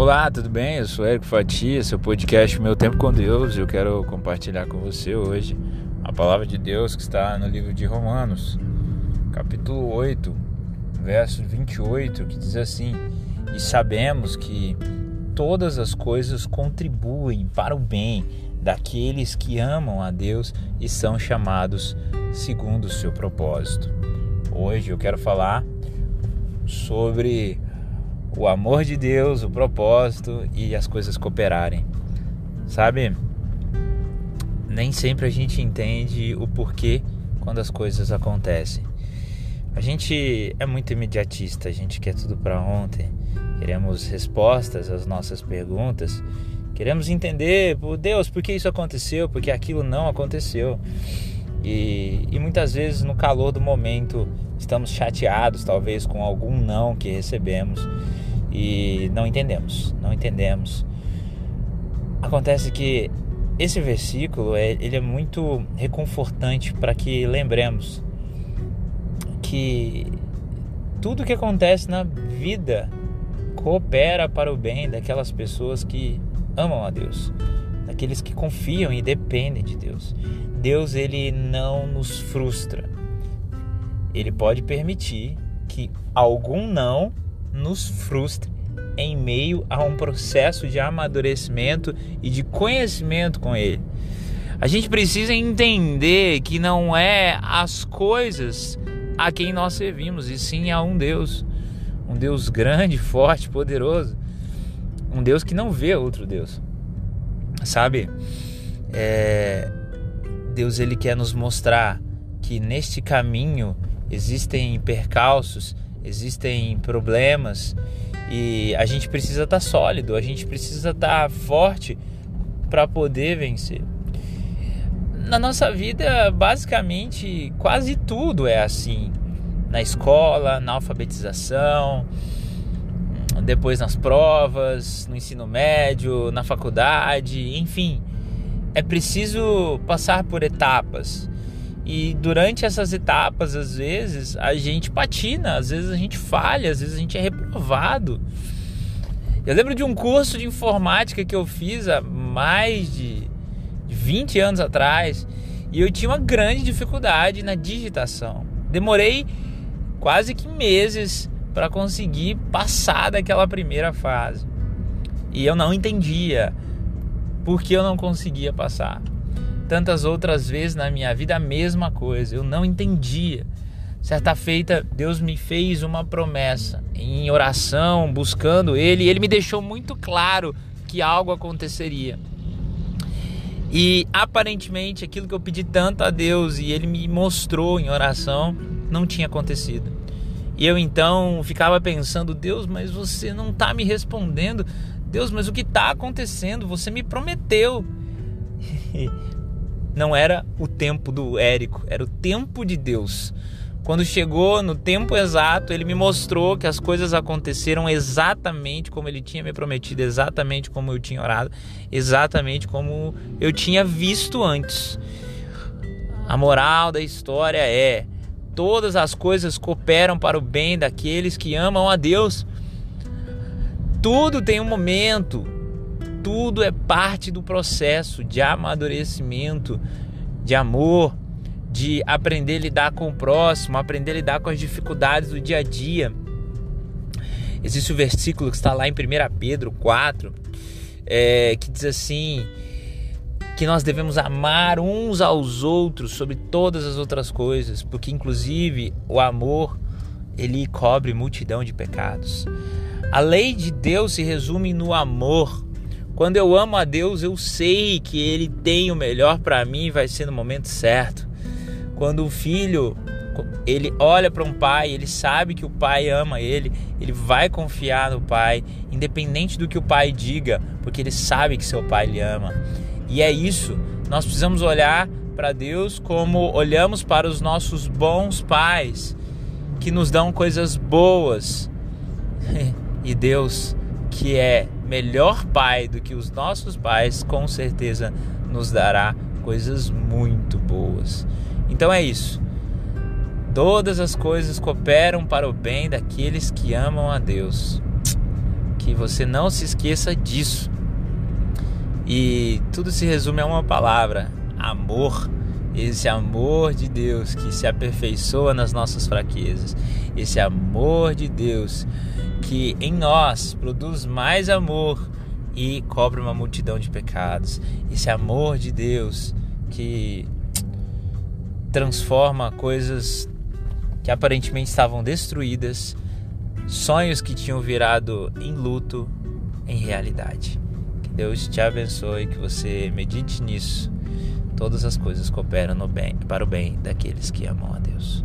Olá, tudo bem? Eu sou Érico Fatia, seu podcast Meu Tempo com Deus. Eu quero compartilhar com você hoje a palavra de Deus que está no livro de Romanos, capítulo 8, verso 28, que diz assim: E sabemos que todas as coisas contribuem para o bem daqueles que amam a Deus e são chamados segundo o seu propósito. Hoje eu quero falar sobre o amor de Deus, o propósito e as coisas cooperarem. Sabe? Nem sempre a gente entende o porquê quando as coisas acontecem. A gente é muito imediatista, a gente quer tudo para ontem. Queremos respostas às nossas perguntas. Queremos entender, por Deus, por que isso aconteceu, por que aquilo não aconteceu. E, e muitas vezes no calor do momento estamos chateados, talvez com algum não que recebemos e não entendemos, não entendemos. Acontece que esse versículo é, ele é muito reconfortante para que lembremos que tudo que acontece na vida coopera para o bem daquelas pessoas que amam a Deus, daqueles que confiam e dependem de Deus. Deus ele não nos frustra. Ele pode permitir que algum não nos frustre em meio a um processo de amadurecimento e de conhecimento com Ele. A gente precisa entender que não é as coisas a quem nós servimos, e sim a um Deus, um Deus grande, forte, poderoso, um Deus que não vê outro Deus, sabe? É... Deus ele quer nos mostrar que neste caminho existem percalços, existem problemas e a gente precisa estar tá sólido, a gente precisa estar tá forte para poder vencer. Na nossa vida, basicamente, quase tudo é assim. Na escola, na alfabetização, depois nas provas, no ensino médio, na faculdade, enfim. É preciso passar por etapas. E durante essas etapas, às vezes, a gente patina, às vezes a gente falha, às vezes a gente é reprovado. Eu lembro de um curso de informática que eu fiz há mais de 20 anos atrás e eu tinha uma grande dificuldade na digitação. Demorei quase que meses para conseguir passar daquela primeira fase. E eu não entendia por que eu não conseguia passar tantas outras vezes na minha vida a mesma coisa. Eu não entendia. Certa feita, Deus me fez uma promessa em oração, buscando Ele, e Ele me deixou muito claro que algo aconteceria. E aparentemente aquilo que eu pedi tanto a Deus e Ele me mostrou em oração não tinha acontecido. E eu então ficava pensando: Deus, mas você não está me respondendo. Deus, mas o que está acontecendo? Você me prometeu. não era o tempo do Érico, era o tempo de Deus. Quando chegou no tempo exato, ele me mostrou que as coisas aconteceram exatamente como ele tinha me prometido, exatamente como eu tinha orado, exatamente como eu tinha visto antes. A moral da história é: todas as coisas cooperam para o bem daqueles que amam a Deus. Tudo tem um momento, tudo é parte do processo de amadurecimento, de amor, de aprender a lidar com o próximo, aprender a lidar com as dificuldades do dia a dia. Existe o um versículo que está lá em 1 Pedro 4, é, que diz assim: que nós devemos amar uns aos outros sobre todas as outras coisas, porque inclusive o amor ele cobre multidão de pecados. A lei de Deus se resume no amor. Quando eu amo a Deus, eu sei que Ele tem o melhor para mim e vai ser no momento certo. Quando o filho ele olha para um pai, ele sabe que o pai ama ele, ele vai confiar no pai, independente do que o pai diga, porque ele sabe que seu pai lhe ama. E é isso. Nós precisamos olhar para Deus como olhamos para os nossos bons pais, que nos dão coisas boas. e Deus, que é melhor pai do que os nossos pais, com certeza nos dará coisas muito boas. Então é isso. Todas as coisas cooperam para o bem daqueles que amam a Deus. que você não se esqueça disso. E tudo se resume a uma palavra: amor. Esse amor de Deus que se aperfeiçoa nas nossas fraquezas. Esse amor de Deus que em nós produz mais amor e cobre uma multidão de pecados. Esse amor de Deus que transforma coisas que aparentemente estavam destruídas, sonhos que tinham virado em luto, em realidade. Que Deus te abençoe, que você medite nisso. Todas as coisas cooperam no bem, para o bem daqueles que amam a Deus.